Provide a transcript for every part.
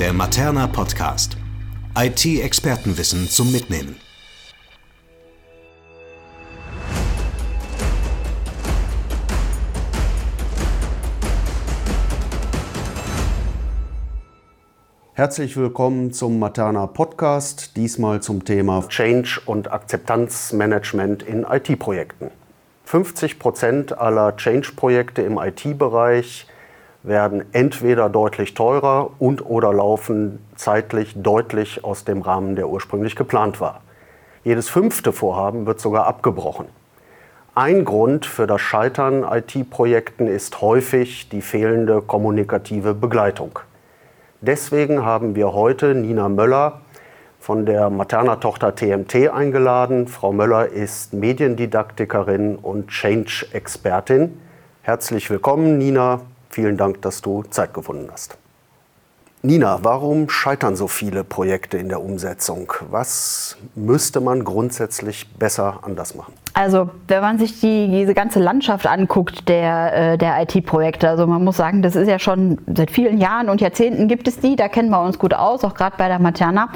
Der Materna Podcast. IT-Expertenwissen zum Mitnehmen. Herzlich willkommen zum Materna Podcast, diesmal zum Thema Change und Akzeptanzmanagement in IT-Projekten. 50 Prozent aller Change-Projekte im IT-Bereich werden entweder deutlich teurer und oder laufen zeitlich deutlich aus dem Rahmen, der ursprünglich geplant war. Jedes fünfte Vorhaben wird sogar abgebrochen. Ein Grund für das Scheitern IT-Projekten ist häufig die fehlende kommunikative Begleitung. Deswegen haben wir heute Nina Möller von der Materna-Tochter TMT eingeladen. Frau Möller ist Mediendidaktikerin und Change-Expertin. Herzlich willkommen, Nina. Vielen Dank, dass du Zeit gefunden hast. Nina, warum scheitern so viele Projekte in der Umsetzung? Was müsste man grundsätzlich besser anders machen? Also wenn man sich die, diese ganze Landschaft anguckt der, äh, der IT-Projekte, also man muss sagen, das ist ja schon seit vielen Jahren und Jahrzehnten gibt es die, da kennen wir uns gut aus, auch gerade bei der Materna.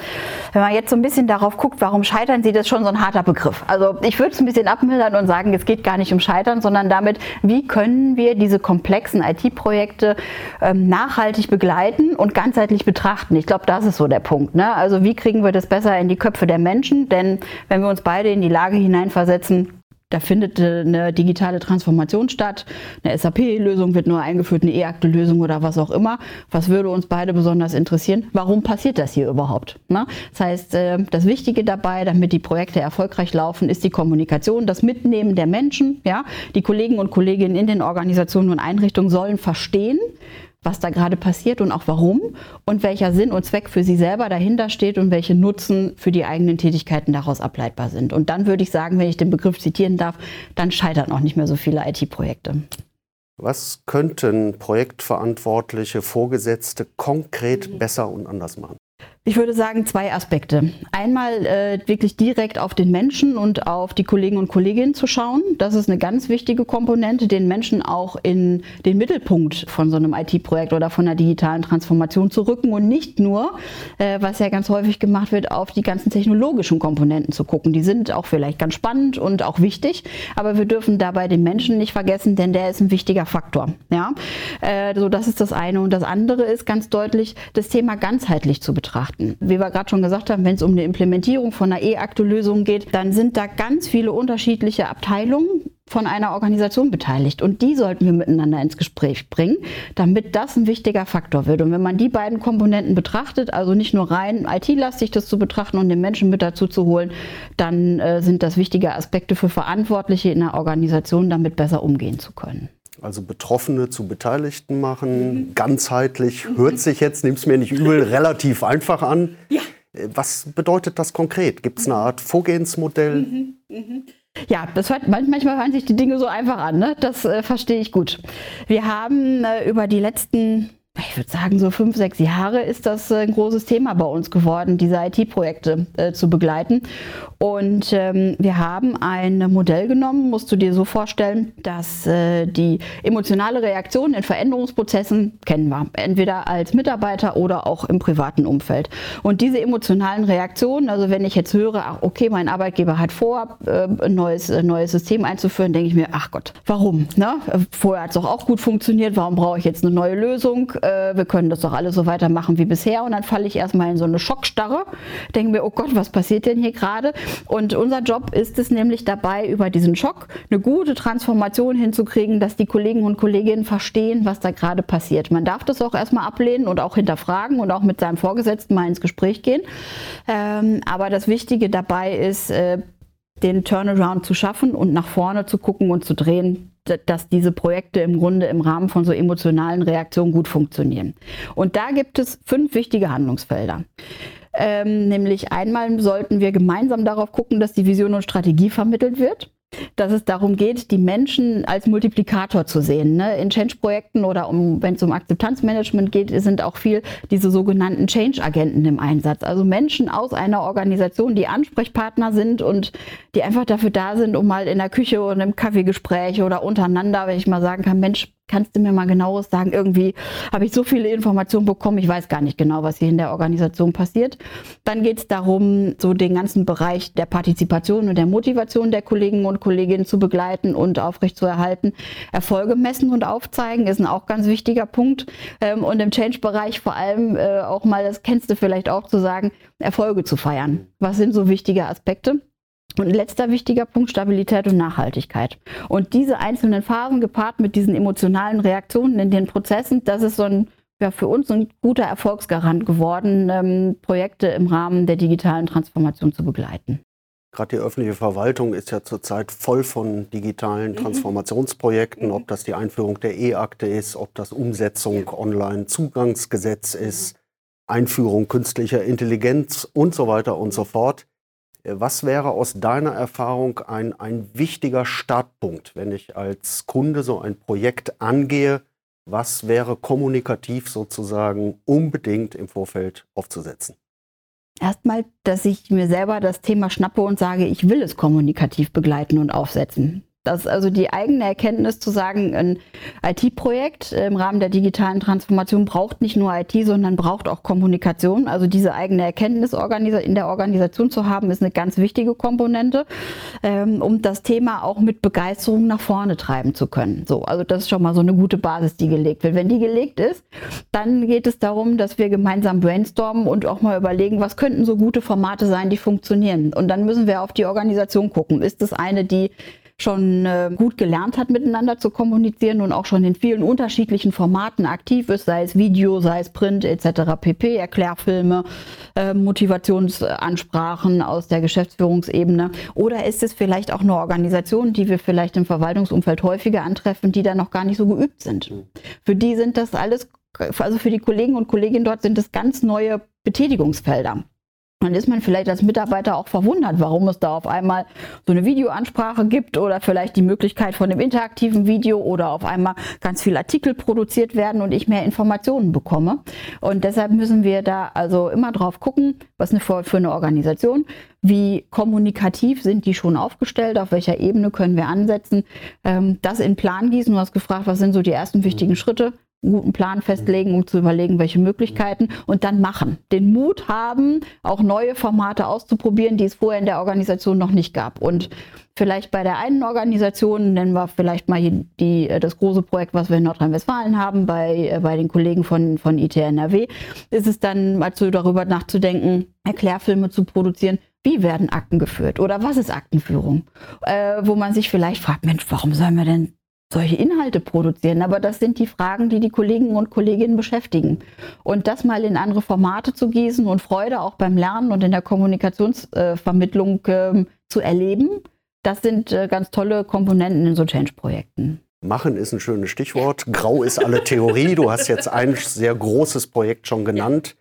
Wenn man jetzt so ein bisschen darauf guckt, warum scheitern sie, das ist schon so ein harter Begriff. Also ich würde es ein bisschen abmildern und sagen, es geht gar nicht um Scheitern, sondern damit, wie können wir diese komplexen IT-Projekte ähm, nachhaltig begleiten und ganzheitlich betrachten. Ich glaube, das ist so der Punkt. Ne? Also wie kriegen wir das besser in die Köpfe der Menschen? Denn wenn wir uns beide in die Lage hineinversetzen, da findet eine digitale Transformation statt. Eine SAP-Lösung wird nur eingeführt, eine E-Akte-Lösung oder was auch immer. Was würde uns beide besonders interessieren? Warum passiert das hier überhaupt? Ne? Das heißt, äh, das Wichtige dabei, damit die Projekte erfolgreich laufen, ist die Kommunikation, das Mitnehmen der Menschen. Ja? Die Kollegen und Kolleginnen in den Organisationen und Einrichtungen sollen verstehen, was da gerade passiert und auch warum und welcher Sinn und Zweck für sie selber dahinter steht und welche Nutzen für die eigenen Tätigkeiten daraus ableitbar sind. Und dann würde ich sagen, wenn ich den Begriff zitieren darf, dann scheitern auch nicht mehr so viele IT-Projekte. Was könnten Projektverantwortliche, Vorgesetzte konkret besser und anders machen? Ich würde sagen, zwei Aspekte. Einmal äh, wirklich direkt auf den Menschen und auf die Kollegen und Kolleginnen zu schauen. Das ist eine ganz wichtige Komponente, den Menschen auch in den Mittelpunkt von so einem IT-Projekt oder von einer digitalen Transformation zu rücken und nicht nur, äh, was ja ganz häufig gemacht wird, auf die ganzen technologischen Komponenten zu gucken. Die sind auch vielleicht ganz spannend und auch wichtig, aber wir dürfen dabei den Menschen nicht vergessen, denn der ist ein wichtiger Faktor. Ja? Äh, so, das ist das eine. Und das andere ist ganz deutlich, das Thema ganzheitlich zu betrachten. Wie wir gerade schon gesagt haben, wenn es um eine Implementierung von einer E-Akte-Lösung geht, dann sind da ganz viele unterschiedliche Abteilungen von einer Organisation beteiligt. Und die sollten wir miteinander ins Gespräch bringen, damit das ein wichtiger Faktor wird. Und wenn man die beiden Komponenten betrachtet, also nicht nur rein IT-lastig das zu betrachten und den Menschen mit dazu zu holen, dann äh, sind das wichtige Aspekte für Verantwortliche in der Organisation, damit besser umgehen zu können. Also Betroffene zu Beteiligten machen, mhm. ganzheitlich, mhm. hört sich jetzt, nimm es mir nicht übel, relativ einfach an. Ja. Äh, was bedeutet das konkret? Gibt es eine Art Vorgehensmodell? Mhm. Mhm. Ja, das hört, manchmal hören sich die Dinge so einfach an. Ne? Das äh, verstehe ich gut. Wir haben äh, über die letzten ich würde sagen, so fünf, sechs Jahre ist das äh, ein großes Thema bei uns geworden, diese IT-Projekte äh, zu begleiten. Und ähm, wir haben ein Modell genommen, musst du dir so vorstellen, dass äh, die emotionale Reaktion in Veränderungsprozessen kennen wir, entweder als Mitarbeiter oder auch im privaten Umfeld. Und diese emotionalen Reaktionen, also wenn ich jetzt höre, ach, okay, mein Arbeitgeber hat vor, äh, ein neues, neues System einzuführen, denke ich mir, ach Gott, warum? Ne? Vorher hat es doch auch gut funktioniert, warum brauche ich jetzt eine neue Lösung? Äh, wir können das doch alles so weitermachen wie bisher. Und dann falle ich erstmal in so eine Schockstarre, denke mir, oh Gott, was passiert denn hier gerade? Und unser Job ist es nämlich dabei, über diesen Schock eine gute Transformation hinzukriegen, dass die Kollegen und Kolleginnen verstehen, was da gerade passiert. Man darf das auch erstmal ablehnen und auch hinterfragen und auch mit seinem Vorgesetzten mal ins Gespräch gehen. Ähm, aber das Wichtige dabei ist, äh, den Turnaround zu schaffen und nach vorne zu gucken und zu drehen, dass diese Projekte im Grunde im Rahmen von so emotionalen Reaktionen gut funktionieren. Und da gibt es fünf wichtige Handlungsfelder. Ähm, nämlich einmal sollten wir gemeinsam darauf gucken, dass die Vision und Strategie vermittelt wird dass es darum geht, die Menschen als Multiplikator zu sehen. Ne? In Change-Projekten oder um, wenn es um Akzeptanzmanagement geht, sind auch viel diese sogenannten Change-Agenten im Einsatz. Also Menschen aus einer Organisation, die Ansprechpartner sind und die einfach dafür da sind, um mal in der Küche oder im Kaffeegespräch oder untereinander, wenn ich mal sagen kann, Mensch, kannst du mir mal genaueres sagen? Irgendwie habe ich so viele Informationen bekommen, ich weiß gar nicht genau, was hier in der Organisation passiert. Dann geht es darum, so den ganzen Bereich der Partizipation und der Motivation der Kollegen und Kolleginnen zu begleiten und aufrechtzuerhalten. Erfolge messen und aufzeigen ist ein auch ganz wichtiger Punkt. Ähm, und im Change-Bereich vor allem äh, auch mal, das kennst du vielleicht auch, zu sagen, Erfolge zu feiern. Was sind so wichtige Aspekte? Und letzter wichtiger Punkt, Stabilität und Nachhaltigkeit. Und diese einzelnen Phasen gepaart mit diesen emotionalen Reaktionen in den Prozessen, das ist so ein, ja, für uns ein guter Erfolgsgarant geworden, ähm, Projekte im Rahmen der digitalen Transformation zu begleiten. Gerade die öffentliche Verwaltung ist ja zurzeit voll von digitalen mhm. Transformationsprojekten, ob das die Einführung der E-Akte ist, ob das Umsetzung Online-Zugangsgesetz ist, Einführung künstlicher Intelligenz und so weiter und so fort. Was wäre aus deiner Erfahrung ein, ein wichtiger Startpunkt, wenn ich als Kunde so ein Projekt angehe? Was wäre kommunikativ sozusagen unbedingt im Vorfeld aufzusetzen? Erstmal, dass ich mir selber das Thema schnappe und sage, ich will es kommunikativ begleiten und aufsetzen. Das also die eigene Erkenntnis zu sagen, ein IT-Projekt im Rahmen der digitalen Transformation braucht nicht nur IT, sondern braucht auch Kommunikation. Also diese eigene Erkenntnis in der Organisation zu haben, ist eine ganz wichtige Komponente, ähm, um das Thema auch mit Begeisterung nach vorne treiben zu können. So, also das ist schon mal so eine gute Basis, die gelegt wird. Wenn die gelegt ist, dann geht es darum, dass wir gemeinsam brainstormen und auch mal überlegen, was könnten so gute Formate sein, die funktionieren. Und dann müssen wir auf die Organisation gucken. Ist es eine, die schon äh, gut gelernt hat, miteinander zu kommunizieren und auch schon in vielen unterschiedlichen Formaten aktiv ist, sei es Video, sei es Print etc. pp, Erklärfilme, äh, Motivationsansprachen aus der Geschäftsführungsebene. Oder ist es vielleicht auch eine Organisation, die wir vielleicht im Verwaltungsumfeld häufiger antreffen, die da noch gar nicht so geübt sind. Für die sind das alles, also für die Kollegen und Kolleginnen dort sind das ganz neue Betätigungsfelder. Dann ist man vielleicht als Mitarbeiter auch verwundert, warum es da auf einmal so eine Videoansprache gibt oder vielleicht die Möglichkeit von einem interaktiven Video oder auf einmal ganz viele Artikel produziert werden und ich mehr Informationen bekomme. Und deshalb müssen wir da also immer drauf gucken, was eine für eine Organisation, wie kommunikativ sind die schon aufgestellt, auf welcher Ebene können wir ansetzen, ähm, das in Plan gießen. Du hast gefragt, was sind so die ersten wichtigen Schritte? Einen guten Plan festlegen, um zu überlegen, welche Möglichkeiten und dann machen. Den Mut haben, auch neue Formate auszuprobieren, die es vorher in der Organisation noch nicht gab. Und vielleicht bei der einen Organisation, nennen wir vielleicht mal die, das große Projekt, was wir in Nordrhein-Westfalen haben, bei, äh, bei den Kollegen von, von ITNRW, ist es dann mal so darüber nachzudenken, Erklärfilme zu produzieren, wie werden Akten geführt oder was ist Aktenführung? Äh, wo man sich vielleicht fragt, Mensch, warum sollen wir denn solche Inhalte produzieren. Aber das sind die Fragen, die die Kollegen und Kolleginnen beschäftigen. Und das mal in andere Formate zu gießen und Freude auch beim Lernen und in der Kommunikationsvermittlung äh, zu erleben, das sind äh, ganz tolle Komponenten in so Change-Projekten. Machen ist ein schönes Stichwort. Grau ist alle Theorie. Du hast jetzt ein sehr großes Projekt schon genannt.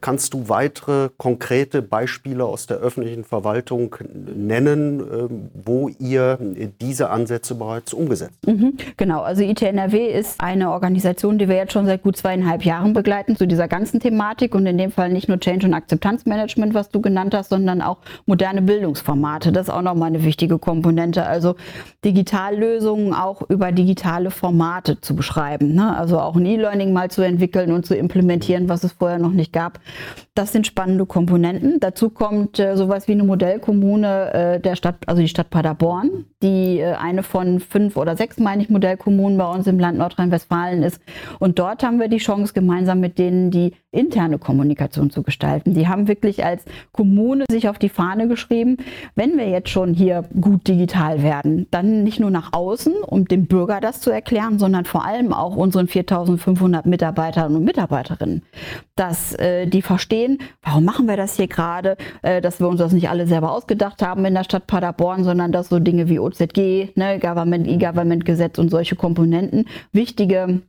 Kannst du weitere konkrete Beispiele aus der öffentlichen Verwaltung nennen, ähm, wo ihr diese Ansätze bereits umgesetzt habt? Mhm, genau, also ITNRW ist eine Organisation, die wir jetzt schon seit gut zweieinhalb Jahren begleiten zu dieser ganzen Thematik und in dem Fall nicht nur Change- und Akzeptanzmanagement, was du genannt hast, sondern auch moderne Bildungsformate. Das ist auch nochmal eine wichtige Komponente. Also Digitallösungen auch über digitale Formate zu beschreiben. Ne? Also auch ein E-Learning mal zu entwickeln und zu implementieren, was es vorher noch nicht gab. Das sind spannende Komponenten. Dazu kommt äh, sowas wie eine Modellkommune äh, der Stadt, also die Stadt Paderborn, die äh, eine von fünf oder sechs, meine ich, Modellkommunen bei uns im Land Nordrhein-Westfalen ist. Und dort haben wir die Chance, gemeinsam mit denen die interne Kommunikation zu gestalten. Die haben wirklich als Kommune sich auf die Fahne geschrieben, wenn wir jetzt schon hier gut digital werden, dann nicht nur nach außen, um dem Bürger das zu erklären, sondern vor allem auch unseren 4500 Mitarbeitern und Mitarbeiterinnen, dass äh, die verstehen, warum machen wir das hier gerade, äh, dass wir uns das nicht alle selber ausgedacht haben in der Stadt Paderborn, sondern dass so Dinge wie OZG, ne, Government, E-Government-Gesetz und solche Komponenten wichtige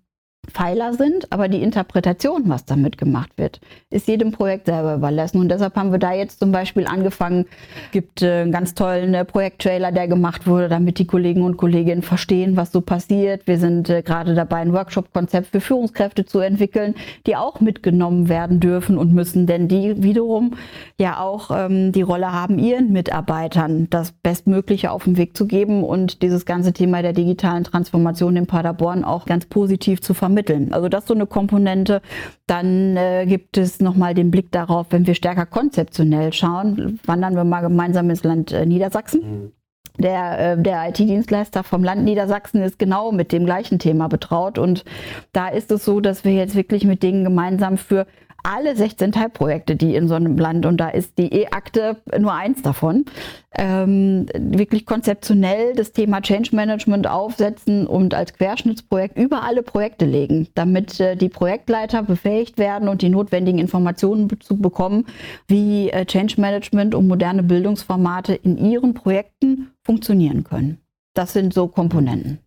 Pfeiler sind, aber die Interpretation, was damit gemacht wird, ist jedem Projekt selber überlassen. Und deshalb haben wir da jetzt zum Beispiel angefangen, gibt äh, einen ganz tollen äh, Projekttrailer, der gemacht wurde, damit die Kollegen und Kolleginnen verstehen, was so passiert. Wir sind äh, gerade dabei, ein Workshop-Konzept für Führungskräfte zu entwickeln, die auch mitgenommen werden dürfen und müssen, denn die wiederum ja auch ähm, die Rolle haben, ihren Mitarbeitern das Bestmögliche auf den Weg zu geben und dieses ganze Thema der digitalen Transformation in Paderborn auch ganz positiv zu vermitteln vermitteln. Also das ist so eine Komponente. Dann äh, gibt es nochmal den Blick darauf, wenn wir stärker konzeptionell schauen, wandern wir mal gemeinsam ins Land äh, Niedersachsen. Mhm. Der, äh, der IT-Dienstleister vom Land Niedersachsen ist genau mit dem gleichen Thema betraut. Und da ist es so, dass wir jetzt wirklich mit denen gemeinsam für alle 16 Teilprojekte, die in so einem Land, und da ist die E-Akte nur eins davon, ähm, wirklich konzeptionell das Thema Change Management aufsetzen und als Querschnittsprojekt über alle Projekte legen, damit äh, die Projektleiter befähigt werden und die notwendigen Informationen zu bekommen, wie äh, Change Management und moderne Bildungsformate in ihren Projekten funktionieren können. Das sind so Komponenten.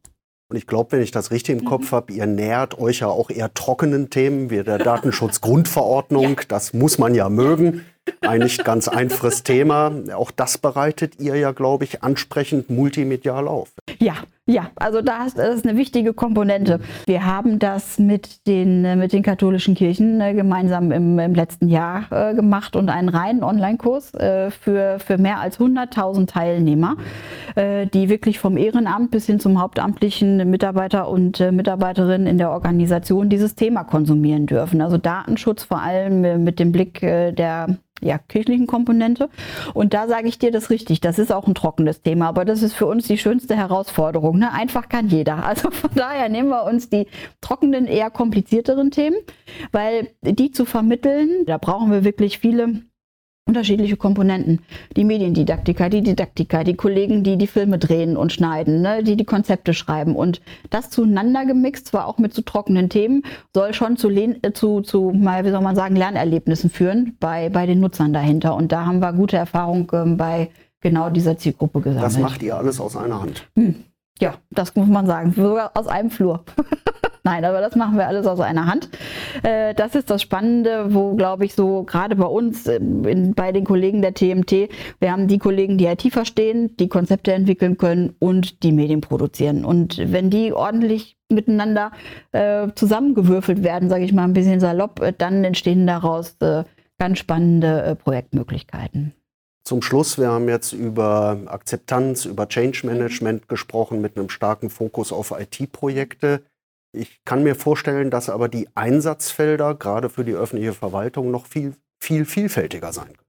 Und ich glaube, wenn ich das richtig im mhm. Kopf habe, ihr nähert euch ja auch eher trockenen Themen wie der Datenschutzgrundverordnung. Ja. Das muss man ja mögen. Ein nicht ganz einfaches Thema. Auch das bereitet ihr ja, glaube ich, ansprechend multimedial auf. Ja, ja, also da ist, eine wichtige Komponente. Wir haben das mit den, mit den katholischen Kirchen äh, gemeinsam im, im letzten Jahr äh, gemacht und einen reinen Online-Kurs äh, für, für mehr als 100.000 Teilnehmer, die wirklich vom Ehrenamt bis hin zum hauptamtlichen Mitarbeiter und Mitarbeiterinnen in der Organisation dieses Thema konsumieren dürfen. Also Datenschutz vor allem mit dem Blick der ja, kirchlichen Komponente. Und da sage ich dir das richtig, das ist auch ein trockenes Thema, aber das ist für uns die schönste Herausforderung. Ne? Einfach kann jeder. Also von daher nehmen wir uns die trockenen, eher komplizierteren Themen, weil die zu vermitteln, da brauchen wir wirklich viele unterschiedliche Komponenten. Die Mediendidaktiker, die Didaktiker, die Kollegen, die die Filme drehen und schneiden, ne, die die Konzepte schreiben. Und das zueinander gemixt, zwar auch mit so trockenen Themen, soll schon zu, äh, zu, zu mal, wie soll man sagen, Lernerlebnissen führen bei, bei den Nutzern dahinter. Und da haben wir gute Erfahrungen ähm, bei genau dieser Zielgruppe gesammelt. Das macht ihr alles aus einer Hand. Hm. Ja, das muss man sagen. Sogar aus einem Flur. Nein, aber das machen wir alles aus einer Hand. Äh, das ist das Spannende, wo, glaube ich, so gerade bei uns, äh, in, bei den Kollegen der TMT, wir haben die Kollegen, die IT verstehen, die Konzepte entwickeln können und die Medien produzieren. Und wenn die ordentlich miteinander äh, zusammengewürfelt werden, sage ich mal ein bisschen salopp, äh, dann entstehen daraus ganz spannende Projektmöglichkeiten. Zum Schluss, wir haben jetzt über Akzeptanz, über Change Management gesprochen mit einem starken Fokus auf IT-Projekte. Ich kann mir vorstellen, dass aber die Einsatzfelder gerade für die öffentliche Verwaltung noch viel, viel vielfältiger sein können.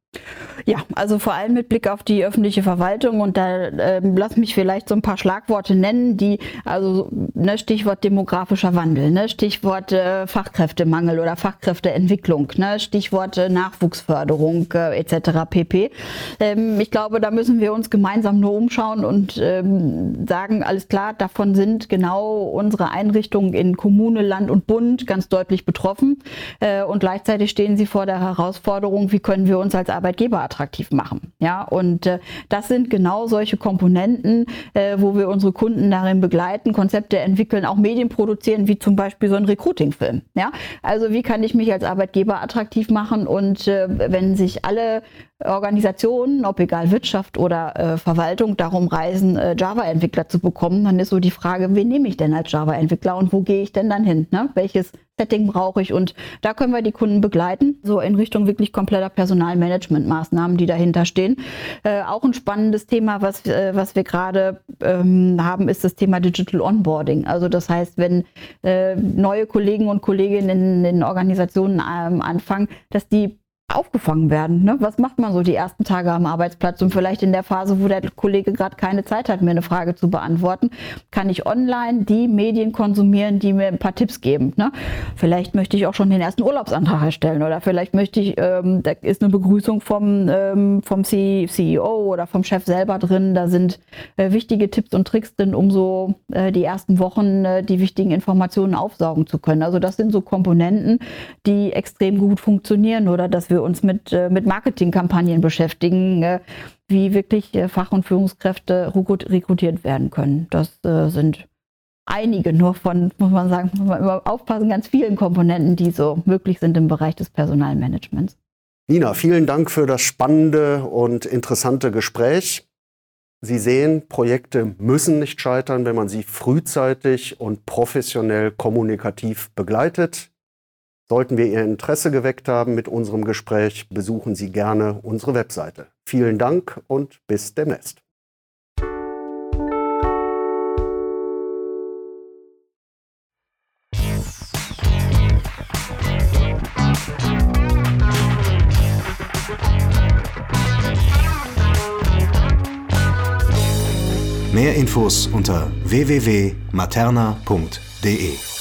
Ja, also vor allem mit Blick auf die öffentliche Verwaltung und da äh, lass mich vielleicht so ein paar Schlagworte nennen, die, also ne, Stichwort demografischer Wandel, ne, Stichwort äh, Fachkräftemangel oder Fachkräfteentwicklung, ne, Stichwort äh, Nachwuchsförderung äh, etc. pp. Ähm, ich glaube, da müssen wir uns gemeinsam nur umschauen und ähm, sagen, alles klar, davon sind genau unsere Einrichtungen in Kommune, Land und Bund ganz deutlich betroffen äh, und gleichzeitig stehen sie vor der Herausforderung, wie können wir uns als Arbeitgeber attraktiv machen. Ja, und äh, das sind genau solche Komponenten, äh, wo wir unsere Kunden darin begleiten, Konzepte entwickeln, auch Medien produzieren, wie zum Beispiel so ein Recruiting-Film. Ja, also wie kann ich mich als Arbeitgeber attraktiv machen und äh, wenn sich alle Organisationen, ob egal Wirtschaft oder äh, Verwaltung, darum reisen, äh, Java-Entwickler zu bekommen, dann ist so die Frage, wen nehme ich denn als Java-Entwickler und wo gehe ich denn dann hin? Ne? Welches Setting brauche ich? Und da können wir die Kunden begleiten, so in Richtung wirklich kompletter Personalmanagement-Maßnahmen, die dahinter stehen. Äh, auch ein spannendes Thema, was, äh, was wir gerade ähm, haben, ist das Thema Digital Onboarding. Also das heißt, wenn äh, neue Kollegen und Kolleginnen in, in Organisationen ähm, anfangen, dass die aufgefangen werden. Ne? Was macht man so die ersten Tage am Arbeitsplatz und vielleicht in der Phase, wo der Kollege gerade keine Zeit hat, mir eine Frage zu beantworten, kann ich online die Medien konsumieren, die mir ein paar Tipps geben. Ne? Vielleicht möchte ich auch schon den ersten Urlaubsantrag erstellen oder vielleicht möchte ich, ähm, da ist eine Begrüßung vom, ähm, vom CEO oder vom Chef selber drin. Da sind äh, wichtige Tipps und Tricks drin, um so äh, die ersten Wochen äh, die wichtigen Informationen aufsaugen zu können. Also das sind so Komponenten, die extrem gut funktionieren oder dass wir wir uns mit, äh, mit Marketingkampagnen beschäftigen, äh, wie wirklich äh, Fach- und Führungskräfte rekrutiert werden können. Das sind einige nur von, muss man sagen, muss man immer aufpassen, ganz vielen Komponenten, die so möglich sind im Bereich des Personalmanagements. Nina, vielen Dank für das spannende und interessante Gespräch. Sie sehen, Projekte müssen nicht scheitern, wenn man sie frühzeitig und professionell kommunikativ begleitet. Sollten wir Ihr Interesse geweckt haben mit unserem Gespräch, besuchen Sie gerne unsere Webseite. Vielen Dank und bis demnächst. Mehr Infos unter www.materna.de